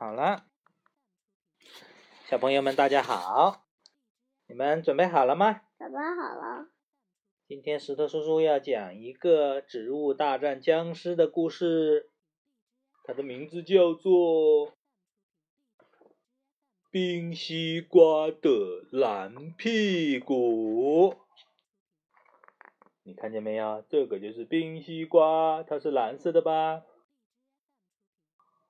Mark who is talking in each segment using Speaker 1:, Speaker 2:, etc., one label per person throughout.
Speaker 1: 好了，小朋友们，大家好，你们准备好了吗？
Speaker 2: 准备好了。
Speaker 1: 今天石头叔叔要讲一个植物大战僵尸的故事，它的名字叫做《冰西瓜的蓝屁股》。你看见没有？这个就是冰西瓜，它是蓝色的吧？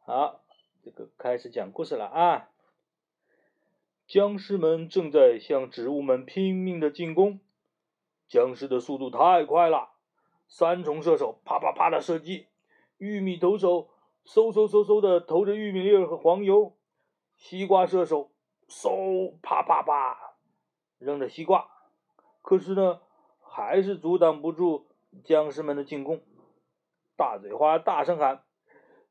Speaker 1: 好。这个开始讲故事了啊！僵尸们正在向植物们拼命的进攻，僵尸的速度太快了。三重射手啪啪啪的射击，玉米投手嗖嗖嗖嗖的投着玉米粒儿和黄油，西瓜射手嗖啪啪啪扔着西瓜，可是呢，还是阻挡不住僵尸们的进攻。大嘴花大声喊：“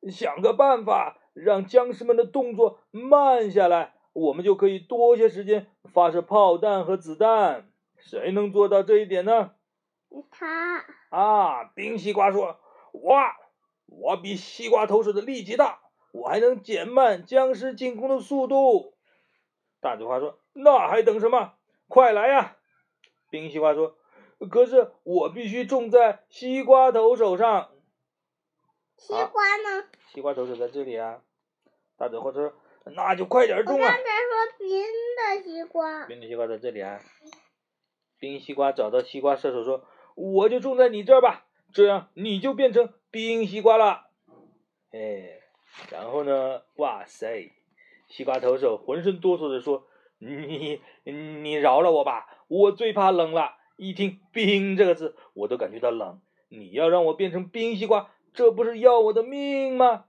Speaker 1: 想个办法！”让僵尸们的动作慢下来，我们就可以多些时间发射炮弹和子弹。谁能做到这一点呢？
Speaker 2: 他
Speaker 1: 啊，冰西瓜说：“哇，我比西瓜投手的力气大，我还能减慢僵尸进攻的速度。”大嘴花说：“那还等什么？快来呀！”冰西瓜说：“可是我必须种在西瓜头手上。”
Speaker 2: 西瓜呢？
Speaker 1: 西瓜投手在这里啊。大嘴花说：“那就快点种啊！”刚
Speaker 2: 才说冰的西瓜。
Speaker 1: 冰的西瓜在这里啊。冰西瓜找到西瓜射手说：“我就种在你这儿吧，这样你就变成冰西瓜了。”哎，然后呢？哇塞！西瓜投手浑身哆嗦的说：“你你饶了我吧，我最怕冷了，一听冰这个字，我都感觉到冷。你要让我变成冰西瓜，这不是要我的命吗？”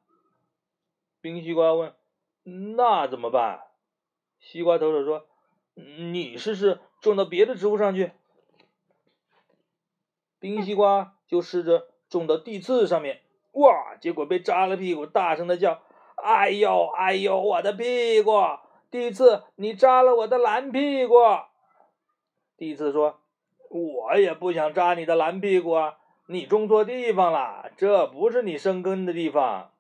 Speaker 1: 冰西瓜问：“那怎么办？”西瓜投手说：“你试试种到别的植物上去。”冰西瓜就试着种到地刺上面，哇！结果被扎了屁股，大声的叫：“哎呦，哎呦，我的屁股！地刺，你扎了我的蓝屁股！”地刺说：“我也不想扎你的蓝屁股啊，你种错地方了，这不是你生根的地方。”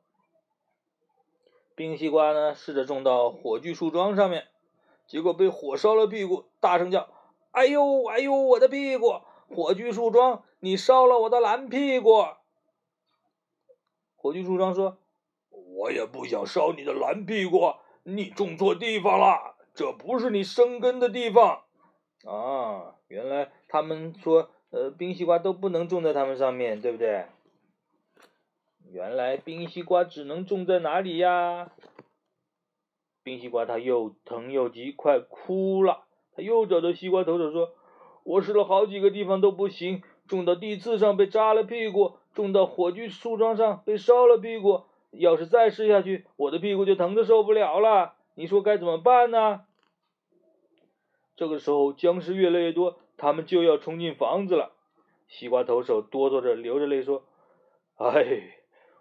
Speaker 1: 冰西瓜呢？试着种到火炬树桩上面，结果被火烧了屁股，大声叫：“哎呦，哎呦，我的屁股！火炬树桩，你烧了我的蓝屁股！”火炬树桩说：“我也不想烧你的蓝屁股，你种错地方了，这不是你生根的地方。”啊，原来他们说，呃，冰西瓜都不能种在它们上面，对不对？原来冰西瓜只能种在哪里呀？冰西瓜它又疼又急，快哭了。他又找到西瓜头手说：“我试了好几个地方都不行，种到地刺上被扎了屁股，种到火炬树桩上被烧了屁股。要是再试下去，我的屁股就疼得受不了了。你说该怎么办呢？”这个时候僵尸越来越多，他们就要冲进房子了。西瓜头手哆嗦着，流着泪说：“哎。”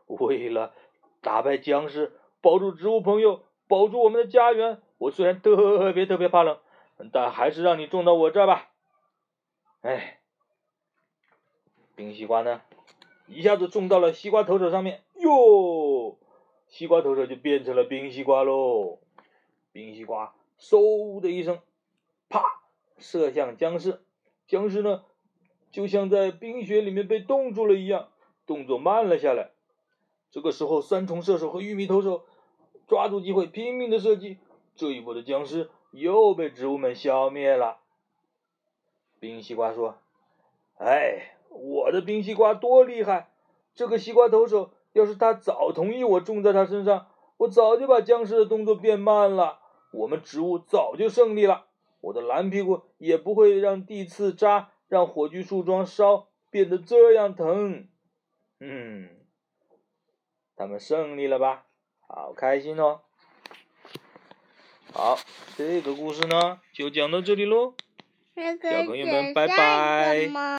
Speaker 1: 为了打败僵尸，保住植物朋友，保住我们的家园，我虽然特别特别怕冷，但还是让你种到我这儿吧。哎，冰西瓜呢？一下子种到了西瓜头手上面，哟，西瓜头手就变成了冰西瓜喽。冰西瓜嗖的一声，啪，射向僵尸。僵尸呢，就像在冰雪里面被冻住了一样，动作慢了下来。这个时候，三重射手和玉米投手抓住机会拼命的射击，这一波的僵尸又被植物们消灭了。冰西瓜说：“哎，我的冰西瓜多厉害！这个西瓜投手要是他早同意我种在他身上，我早就把僵尸的动作变慢了，我们植物早就胜利了。我的蓝屁股也不会让地刺扎，让火炬树桩烧变得这样疼。”嗯。他们胜利了吧？好开心哦！好，这个故事呢就讲到这里喽，小朋友们拜拜。